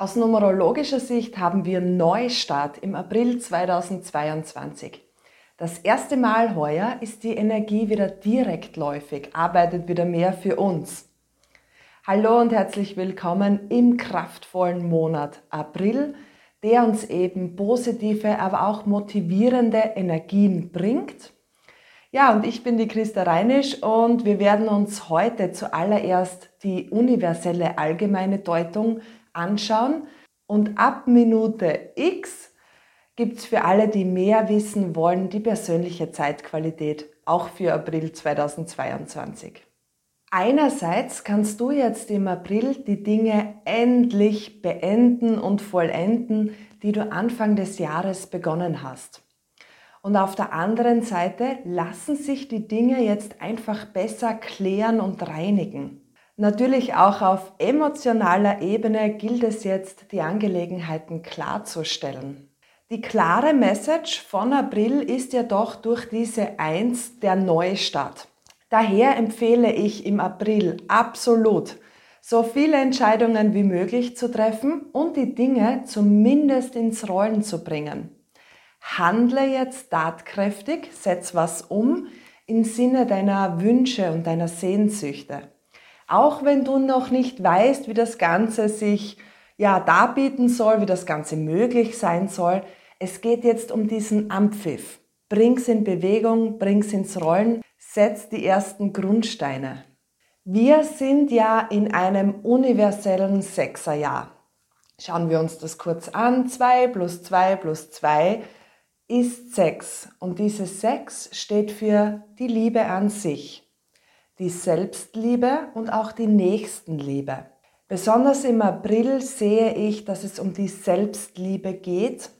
Aus numerologischer Sicht haben wir Neustart im April 2022. Das erste Mal heuer ist die Energie wieder direktläufig, arbeitet wieder mehr für uns. Hallo und herzlich willkommen im kraftvollen Monat April, der uns eben positive, aber auch motivierende Energien bringt. Ja, und ich bin die Christa Reinisch und wir werden uns heute zuallererst die universelle allgemeine Deutung anschauen. Und ab Minute X gibt es für alle, die mehr wissen wollen, die persönliche Zeitqualität, auch für April 2022. Einerseits kannst du jetzt im April die Dinge endlich beenden und vollenden, die du Anfang des Jahres begonnen hast. Und auf der anderen Seite lassen sich die Dinge jetzt einfach besser klären und reinigen. Natürlich auch auf emotionaler Ebene gilt es jetzt, die Angelegenheiten klarzustellen. Die klare Message von April ist ja doch durch diese Eins der Neustart. Daher empfehle ich im April absolut, so viele Entscheidungen wie möglich zu treffen und die Dinge zumindest ins Rollen zu bringen. Handle jetzt tatkräftig, setz was um im Sinne deiner Wünsche und deiner Sehnsüchte. Auch wenn du noch nicht weißt, wie das Ganze sich ja darbieten soll, wie das Ganze möglich sein soll, es geht jetzt um diesen Ampfiff. Bring's in Bewegung, bring's ins Rollen, setz die ersten Grundsteine. Wir sind ja in einem universellen Sechserjahr. Schauen wir uns das kurz an. 2 plus 2 plus 2 ist 6. Und diese 6 steht für die Liebe an sich die Selbstliebe und auch die Nächstenliebe. Besonders im April sehe ich, dass es um die Selbstliebe geht,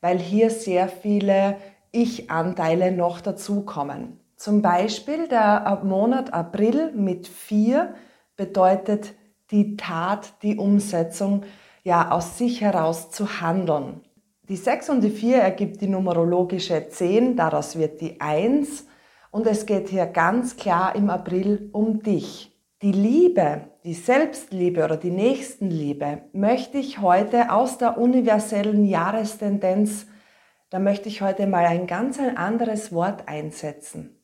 weil hier sehr viele Ich-Anteile noch dazukommen. Zum Beispiel der Monat April mit 4 bedeutet die Tat, die Umsetzung, ja aus sich heraus zu handeln. Die 6 und die 4 ergibt die numerologische 10, daraus wird die 1 und es geht hier ganz klar im April um dich. Die Liebe, die Selbstliebe oder die Nächstenliebe möchte ich heute aus der universellen Jahrestendenz, da möchte ich heute mal ein ganz ein anderes Wort einsetzen.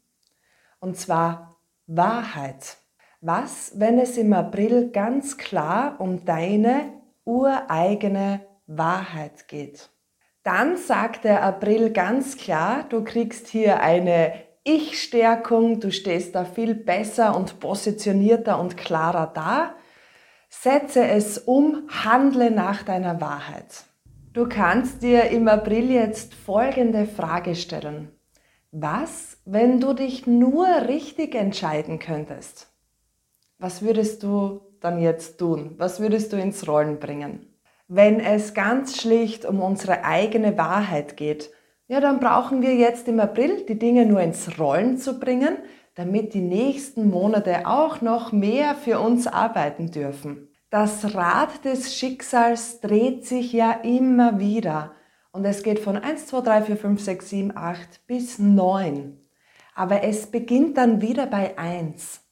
Und zwar Wahrheit. Was, wenn es im April ganz klar um deine ureigene Wahrheit geht? Dann sagt der April ganz klar, du kriegst hier eine ich-Stärkung, du stehst da viel besser und positionierter und klarer da. Setze es um, handle nach deiner Wahrheit. Du kannst dir im April jetzt folgende Frage stellen. Was, wenn du dich nur richtig entscheiden könntest? Was würdest du dann jetzt tun? Was würdest du ins Rollen bringen? Wenn es ganz schlicht um unsere eigene Wahrheit geht, ja, dann brauchen wir jetzt im April die Dinge nur ins Rollen zu bringen, damit die nächsten Monate auch noch mehr für uns arbeiten dürfen. Das Rad des Schicksals dreht sich ja immer wieder und es geht von 1, 2, 3, 4, 5, 6, 7, 8 bis 9. Aber es beginnt dann wieder bei 1.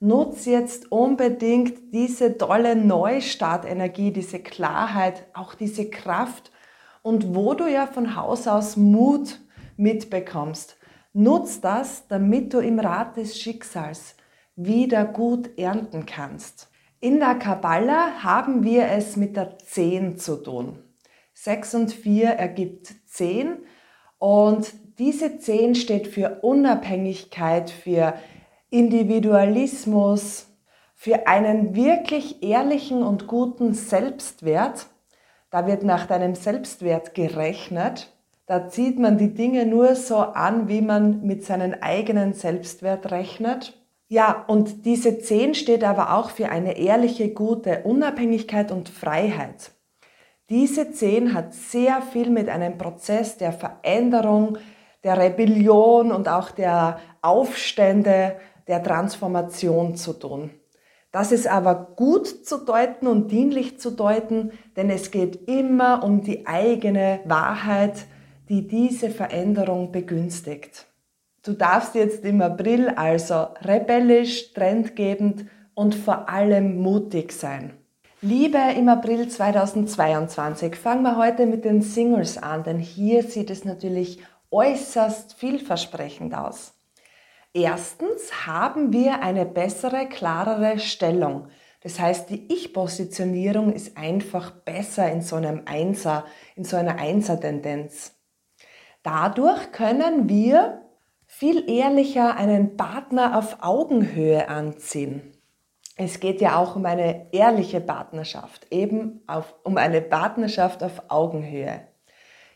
Nutz jetzt unbedingt diese tolle Neustartenergie, diese Klarheit, auch diese Kraft und wo du ja von Haus aus Mut mitbekommst. Nutz das, damit du im Rat des Schicksals wieder gut ernten kannst. In der Kabbala haben wir es mit der 10 zu tun. 6 und 4 ergibt 10 und diese 10 steht für Unabhängigkeit, für Individualismus, für einen wirklich ehrlichen und guten Selbstwert da wird nach deinem Selbstwert gerechnet. Da zieht man die Dinge nur so an, wie man mit seinem eigenen Selbstwert rechnet. Ja, und diese 10 steht aber auch für eine ehrliche, gute Unabhängigkeit und Freiheit. Diese 10 hat sehr viel mit einem Prozess der Veränderung, der Rebellion und auch der Aufstände, der Transformation zu tun. Das ist aber gut zu deuten und dienlich zu deuten, denn es geht immer um die eigene Wahrheit, die diese Veränderung begünstigt. Du darfst jetzt im April also rebellisch, trendgebend und vor allem mutig sein. Liebe im April 2022. Fangen wir heute mit den Singles an, denn hier sieht es natürlich äußerst vielversprechend aus. Erstens haben wir eine bessere, klarere Stellung. Das heißt, die Ich-Positionierung ist einfach besser in so einem Einser, in so einer Einser-Tendenz. Dadurch können wir viel ehrlicher einen Partner auf Augenhöhe anziehen. Es geht ja auch um eine ehrliche Partnerschaft, eben auf, um eine Partnerschaft auf Augenhöhe.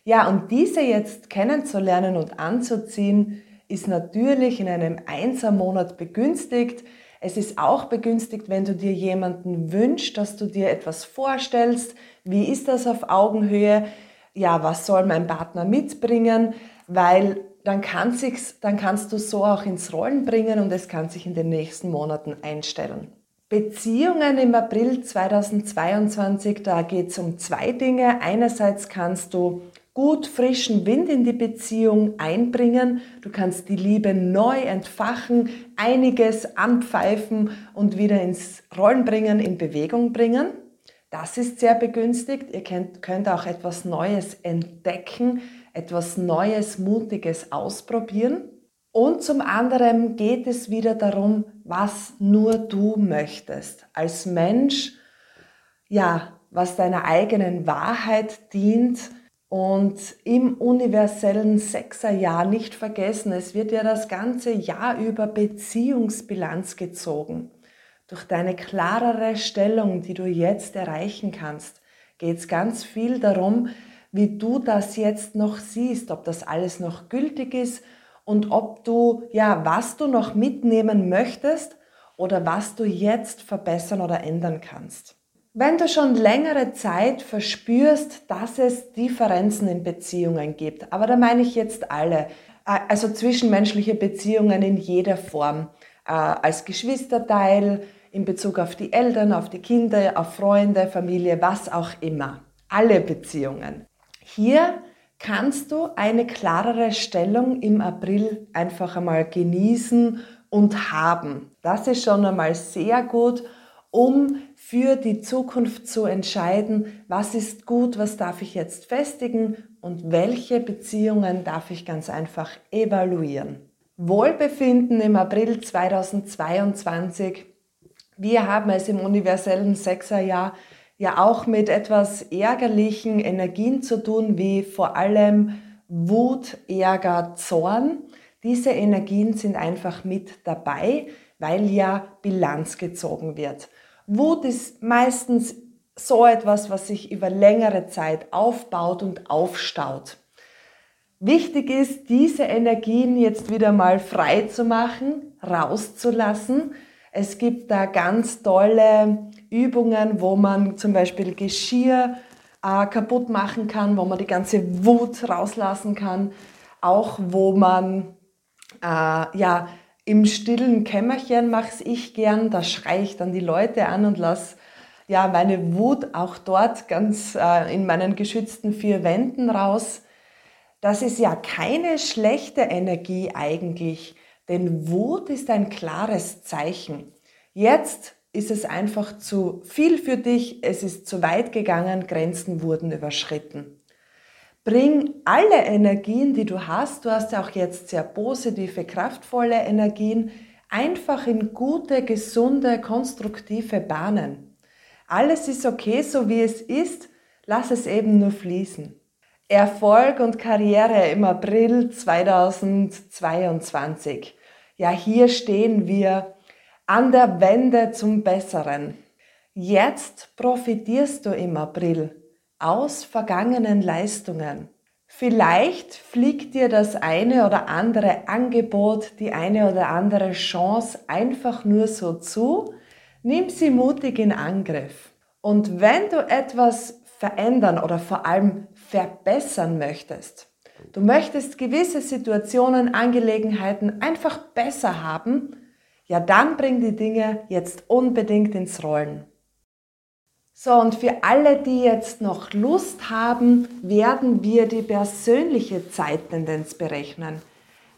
Ja, und diese jetzt kennenzulernen und anzuziehen, ist natürlich in einem Einsermonat begünstigt. Es ist auch begünstigt, wenn du dir jemanden wünschst, dass du dir etwas vorstellst. Wie ist das auf Augenhöhe? Ja, was soll mein Partner mitbringen? Weil dann, kann sich's, dann kannst du so auch ins Rollen bringen und es kann sich in den nächsten Monaten einstellen. Beziehungen im April 2022, da geht es um zwei Dinge. Einerseits kannst du gut frischen Wind in die Beziehung einbringen, du kannst die Liebe neu entfachen, einiges anpfeifen und wieder ins Rollen bringen, in Bewegung bringen. Das ist sehr begünstigt. Ihr könnt, könnt auch etwas Neues entdecken, etwas Neues, Mutiges ausprobieren. Und zum anderen geht es wieder darum, was nur du möchtest. Als Mensch, ja, was deiner eigenen Wahrheit dient und im universellen Sechserjahr nicht vergessen, es wird ja das ganze Jahr über Beziehungsbilanz gezogen. Durch deine klarere Stellung, die du jetzt erreichen kannst, geht es ganz viel darum, wie du das jetzt noch siehst, ob das alles noch gültig ist und ob du, ja, was du noch mitnehmen möchtest oder was du jetzt verbessern oder ändern kannst. Wenn du schon längere Zeit verspürst, dass es Differenzen in Beziehungen gibt, aber da meine ich jetzt alle, äh, also zwischenmenschliche Beziehungen in jeder Form, äh, als Geschwisterteil, in Bezug auf die Eltern, auf die Kinder, auf Freunde, Familie, was auch immer. Alle Beziehungen. Hier kannst du eine klarere Stellung im April einfach einmal genießen und haben. Das ist schon einmal sehr gut, um für die Zukunft zu entscheiden, was ist gut, was darf ich jetzt festigen und welche Beziehungen darf ich ganz einfach evaluieren. Wohlbefinden im April 2022. Wir haben es im universellen Sechserjahr ja auch mit etwas ärgerlichen Energien zu tun, wie vor allem Wut, Ärger, Zorn. Diese Energien sind einfach mit dabei, weil ja Bilanz gezogen wird. Wut ist meistens so etwas, was sich über längere Zeit aufbaut und aufstaut. Wichtig ist, diese Energien jetzt wieder mal frei zu machen, rauszulassen. Es gibt da ganz tolle Übungen, wo man zum Beispiel Geschirr äh, kaputt machen kann, wo man die ganze Wut rauslassen kann, auch wo man äh, ja im stillen Kämmerchen mache ich gern, da schreie ich dann die Leute an und lasse ja meine Wut auch dort ganz äh, in meinen geschützten vier Wänden raus. Das ist ja keine schlechte Energie eigentlich, denn Wut ist ein klares Zeichen. Jetzt ist es einfach zu viel für dich, es ist zu weit gegangen, Grenzen wurden überschritten. Bring alle Energien, die du hast, du hast ja auch jetzt sehr positive, kraftvolle Energien, einfach in gute, gesunde, konstruktive Bahnen. Alles ist okay, so wie es ist, lass es eben nur fließen. Erfolg und Karriere im April 2022. Ja, hier stehen wir an der Wende zum Besseren. Jetzt profitierst du im April aus vergangenen Leistungen. Vielleicht fliegt dir das eine oder andere Angebot, die eine oder andere Chance einfach nur so zu. Nimm sie mutig in Angriff. Und wenn du etwas verändern oder vor allem verbessern möchtest, du möchtest gewisse Situationen, Angelegenheiten einfach besser haben, ja dann bring die Dinge jetzt unbedingt ins Rollen. So, und für alle, die jetzt noch Lust haben, werden wir die persönliche Zeittendenz berechnen.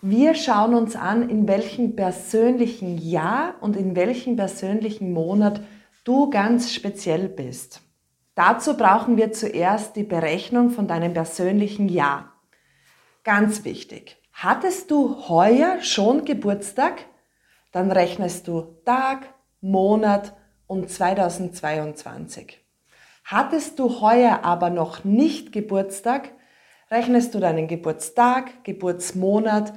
Wir schauen uns an, in welchem persönlichen Jahr und in welchem persönlichen Monat du ganz speziell bist. Dazu brauchen wir zuerst die Berechnung von deinem persönlichen Jahr. Ganz wichtig. Hattest du heuer schon Geburtstag? Dann rechnest du Tag, Monat und 2022. Hattest du heuer aber noch nicht Geburtstag, rechnest du deinen Geburtstag, Geburtsmonat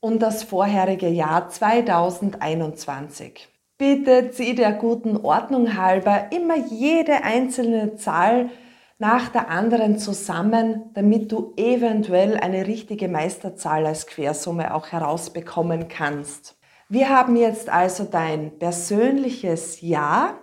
und das vorherige Jahr 2021. Bitte zieh der guten Ordnung halber immer jede einzelne Zahl nach der anderen zusammen, damit du eventuell eine richtige Meisterzahl als Quersumme auch herausbekommen kannst. Wir haben jetzt also dein persönliches Jahr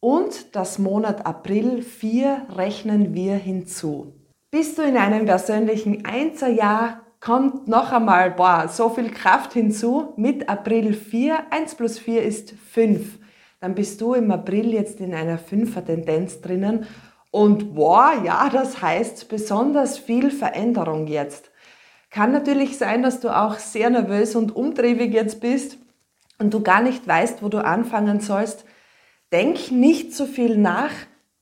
und das Monat April 4 rechnen wir hinzu. Bist du in einem persönlichen Einserjahr, kommt noch einmal boah, so viel Kraft hinzu. Mit April 4, 1 plus 4 ist 5. Dann bist du im April jetzt in einer 5er Tendenz drinnen. Und boah, ja, das heißt besonders viel Veränderung jetzt. Kann natürlich sein, dass du auch sehr nervös und umtriebig jetzt bist und du gar nicht weißt, wo du anfangen sollst. Denk nicht zu viel nach,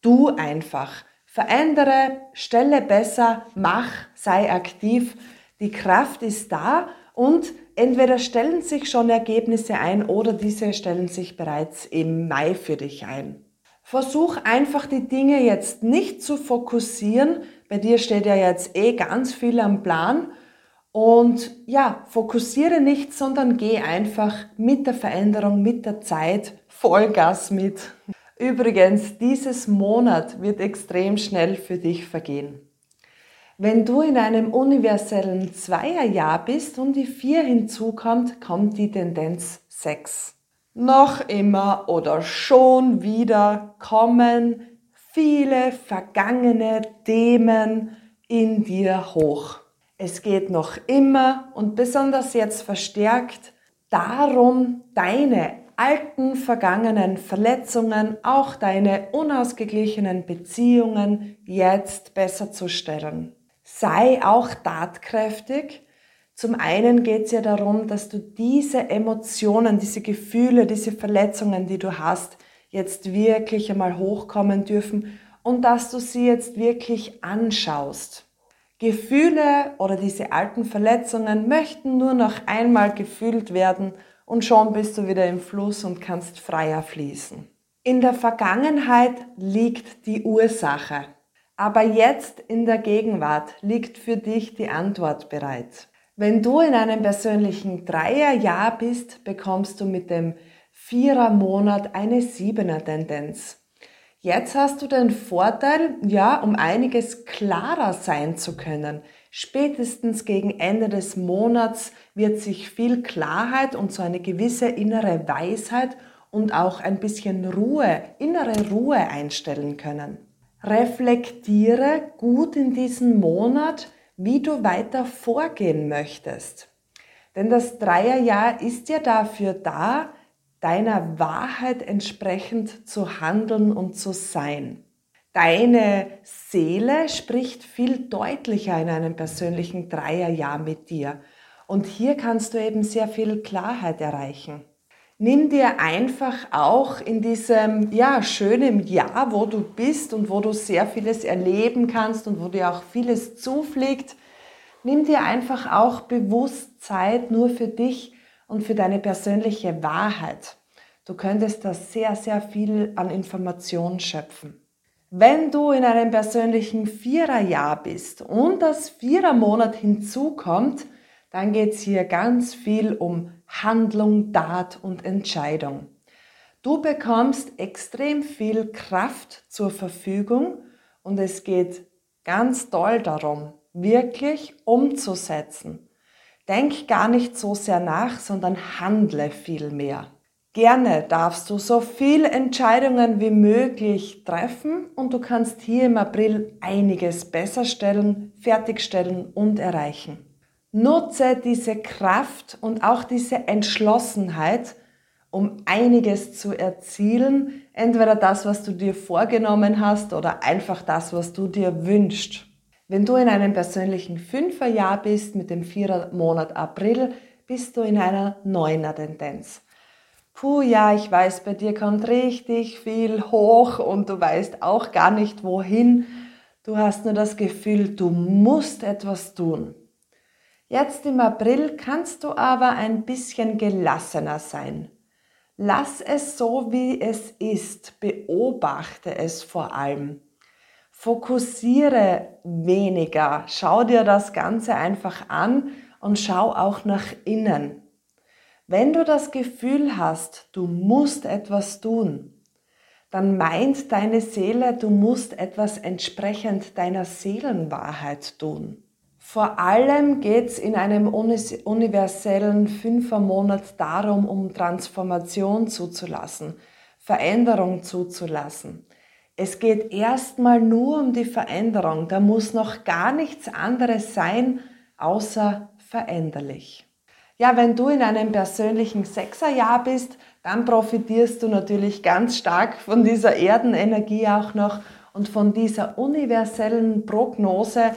du einfach. Verändere, stelle besser, mach, sei aktiv die Kraft ist da und entweder stellen sich schon Ergebnisse ein oder diese stellen sich bereits im Mai für dich ein. Versuch einfach die Dinge jetzt nicht zu fokussieren. Bei dir steht ja jetzt eh ganz viel am Plan. Und ja, fokussiere nicht, sondern geh einfach mit der Veränderung, mit der Zeit Vollgas mit. Übrigens, dieses Monat wird extrem schnell für dich vergehen. Wenn du in einem universellen Zweierjahr bist und die 4 hinzukommt, kommt die Tendenz 6. Noch immer oder schon wieder kommen viele vergangene Themen in dir hoch. Es geht noch immer und besonders jetzt verstärkt darum, deine alten vergangenen Verletzungen, auch deine unausgeglichenen Beziehungen jetzt besser zu stellen sei auch tatkräftig. Zum einen geht es ja darum, dass du diese Emotionen, diese Gefühle, diese Verletzungen, die du hast, jetzt wirklich einmal hochkommen dürfen und dass du sie jetzt wirklich anschaust. Gefühle oder diese alten Verletzungen möchten nur noch einmal gefühlt werden und schon bist du wieder im Fluss und kannst freier fließen. In der Vergangenheit liegt die Ursache. Aber jetzt in der Gegenwart liegt für dich die Antwort bereit. Wenn du in einem persönlichen Dreierjahr bist, bekommst du mit dem Vierermonat eine Siebener-Tendenz. Jetzt hast du den Vorteil, ja, um einiges klarer sein zu können. Spätestens gegen Ende des Monats wird sich viel Klarheit und so eine gewisse innere Weisheit und auch ein bisschen Ruhe, innere Ruhe einstellen können reflektiere gut in diesem Monat, wie du weiter vorgehen möchtest. Denn das Dreierjahr ist ja dafür da, deiner Wahrheit entsprechend zu handeln und zu sein. Deine Seele spricht viel deutlicher in einem persönlichen Dreierjahr mit dir. Und hier kannst du eben sehr viel Klarheit erreichen. Nimm dir einfach auch in diesem ja, schönen Jahr, wo du bist und wo du sehr vieles erleben kannst und wo dir auch vieles zufliegt, nimm dir einfach auch bewusst Zeit nur für dich und für deine persönliche Wahrheit. Du könntest da sehr, sehr viel an Informationen schöpfen. Wenn du in einem persönlichen Viererjahr bist und das Vierermonat hinzukommt, dann geht es hier ganz viel um Handlung, Tat und Entscheidung. Du bekommst extrem viel Kraft zur Verfügung und es geht ganz doll darum, wirklich umzusetzen. Denk gar nicht so sehr nach, sondern handle viel mehr. Gerne darfst du so viele Entscheidungen wie möglich treffen und du kannst hier im April einiges besser stellen, fertigstellen und erreichen. Nutze diese Kraft und auch diese Entschlossenheit, um einiges zu erzielen. Entweder das, was du dir vorgenommen hast oder einfach das, was du dir wünschst. Wenn du in einem persönlichen Fünferjahr bist mit dem Vierermonat April, bist du in einer Neuner Tendenz. puh, ja, ich weiß, bei dir kommt richtig viel hoch und du weißt auch gar nicht wohin. Du hast nur das Gefühl, du musst etwas tun. Jetzt im April kannst du aber ein bisschen gelassener sein. Lass es so, wie es ist. Beobachte es vor allem. Fokussiere weniger. Schau dir das Ganze einfach an und schau auch nach innen. Wenn du das Gefühl hast, du musst etwas tun, dann meint deine Seele, du musst etwas entsprechend deiner Seelenwahrheit tun. Vor allem geht es in einem universellen Fünfermonat darum, um Transformation zuzulassen, Veränderung zuzulassen. Es geht erstmal nur um die Veränderung. Da muss noch gar nichts anderes sein, außer veränderlich. Ja, wenn du in einem persönlichen Sechserjahr bist, dann profitierst du natürlich ganz stark von dieser Erdenenergie auch noch und von dieser universellen Prognose,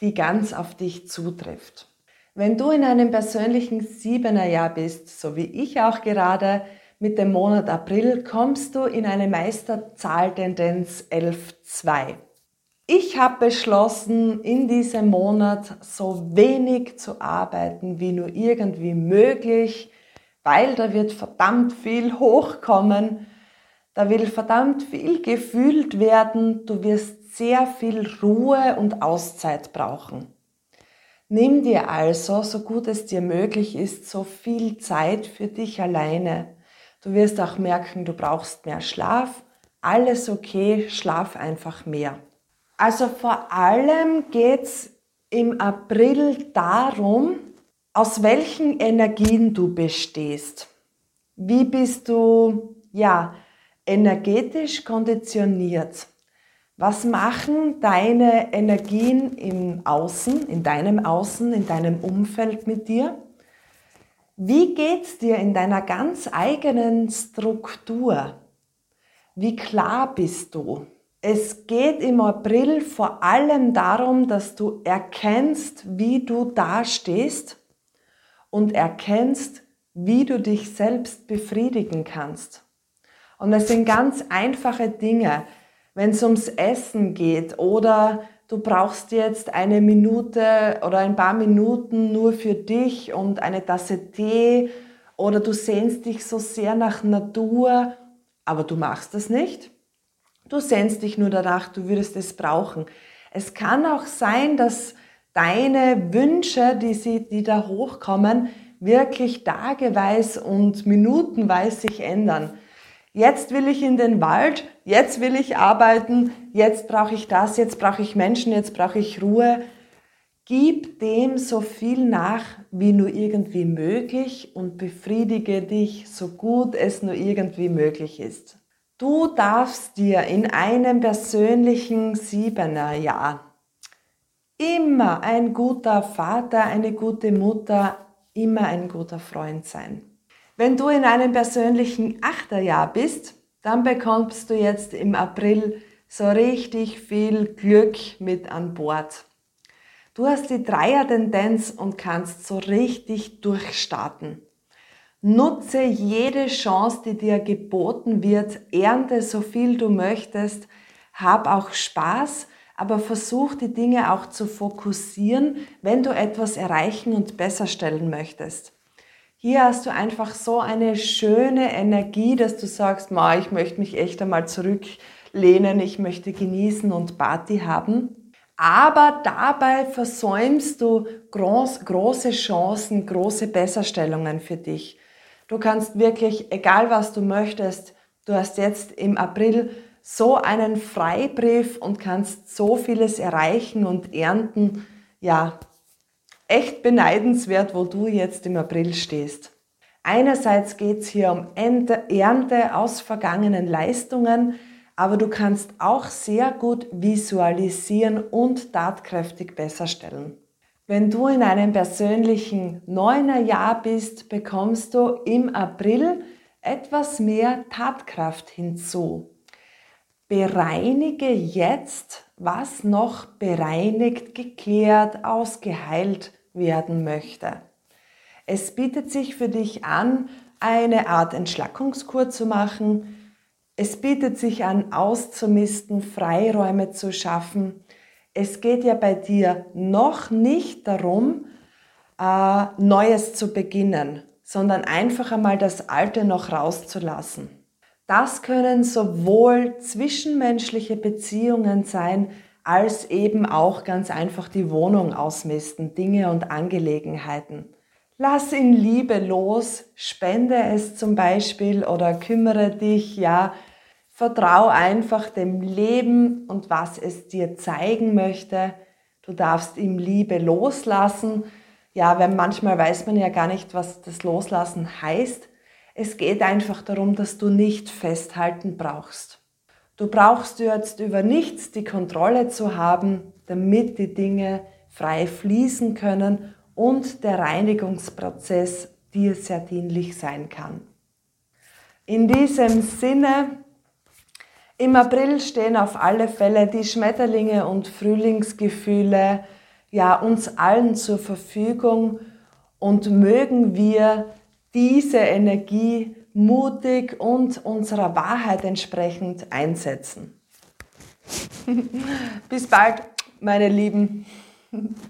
die ganz auf dich zutrifft. Wenn du in einem persönlichen Siebenerjahr bist, so wie ich auch gerade, mit dem Monat April kommst du in eine Meisterzahltendenz 11.2. Ich habe beschlossen, in diesem Monat so wenig zu arbeiten wie nur irgendwie möglich, weil da wird verdammt viel hochkommen, da will verdammt viel gefühlt werden, du wirst sehr viel Ruhe und Auszeit brauchen. Nimm dir also, so gut es dir möglich ist, so viel Zeit für dich alleine. Du wirst auch merken, du brauchst mehr Schlaf. Alles okay, schlaf einfach mehr. Also vor allem geht's im April darum, aus welchen Energien du bestehst. Wie bist du, ja, energetisch konditioniert? Was machen deine Energien im Außen, in deinem Außen, in deinem Umfeld mit dir? Wie geht's dir in deiner ganz eigenen Struktur? Wie klar bist du? Es geht im April vor allem darum, dass du erkennst, wie du dastehst und erkennst, wie du dich selbst befriedigen kannst. Und es sind ganz einfache Dinge, wenn es ums Essen geht oder du brauchst jetzt eine Minute oder ein paar Minuten nur für dich und eine Tasse Tee oder du sehnst dich so sehr nach Natur, aber du machst es nicht Du sehnst dich nur danach, du würdest es brauchen. Es kann auch sein, dass deine Wünsche, die, sie, die da hochkommen, wirklich tageweise und minutenweise sich ändern. Jetzt will ich in den Wald, jetzt will ich arbeiten, jetzt brauche ich das, jetzt brauche ich Menschen, jetzt brauche ich Ruhe. Gib dem so viel nach, wie nur irgendwie möglich und befriedige dich so gut es nur irgendwie möglich ist. Du darfst dir in einem persönlichen Siebener Jahr immer ein guter Vater, eine gute Mutter, immer ein guter Freund sein. Wenn du in einem persönlichen Achterjahr bist, dann bekommst du jetzt im April so richtig viel Glück mit an Bord. Du hast die Dreier-Tendenz und kannst so richtig durchstarten. Nutze jede Chance, die dir geboten wird, ernte so viel du möchtest, hab auch Spaß, aber versuch die Dinge auch zu fokussieren, wenn du etwas erreichen und besser stellen möchtest. Hier hast du einfach so eine schöne Energie, dass du sagst, Ma, ich möchte mich echt einmal zurücklehnen, ich möchte genießen und Party haben. Aber dabei versäumst du groß, große Chancen, große Besserstellungen für dich. Du kannst wirklich, egal was du möchtest, du hast jetzt im April so einen Freibrief und kannst so vieles erreichen und ernten. Ja, echt beneidenswert, wo du jetzt im April stehst. Einerseits geht es hier um Ernte aus vergangenen Leistungen, aber du kannst auch sehr gut visualisieren und tatkräftig besser stellen. Wenn du in einem persönlichen Neunerjahr bist, bekommst du im April etwas mehr Tatkraft hinzu. Bereinige jetzt, was noch bereinigt, geklärt, ausgeheilt werden möchte. Es bietet sich für dich an, eine Art Entschlackungskur zu machen. Es bietet sich an, auszumisten, Freiräume zu schaffen. Es geht ja bei dir noch nicht darum, äh, Neues zu beginnen, sondern einfach einmal das Alte noch rauszulassen. Das können sowohl zwischenmenschliche Beziehungen sein, als eben auch ganz einfach die Wohnung ausmisten, Dinge und Angelegenheiten. Lass in Liebe los, spende es zum Beispiel oder kümmere dich, ja, vertrau einfach dem Leben und was es dir zeigen möchte. Du darfst ihm Liebe loslassen. Ja, weil manchmal weiß man ja gar nicht, was das Loslassen heißt. Es geht einfach darum, dass du nicht festhalten brauchst. Du brauchst jetzt über nichts die Kontrolle zu haben, damit die Dinge frei fließen können und der Reinigungsprozess dir sehr dienlich sein kann. In diesem Sinne, im April stehen auf alle Fälle die Schmetterlinge und Frühlingsgefühle ja uns allen zur Verfügung und mögen wir diese Energie mutig und unserer Wahrheit entsprechend einsetzen. Bis bald, meine Lieben.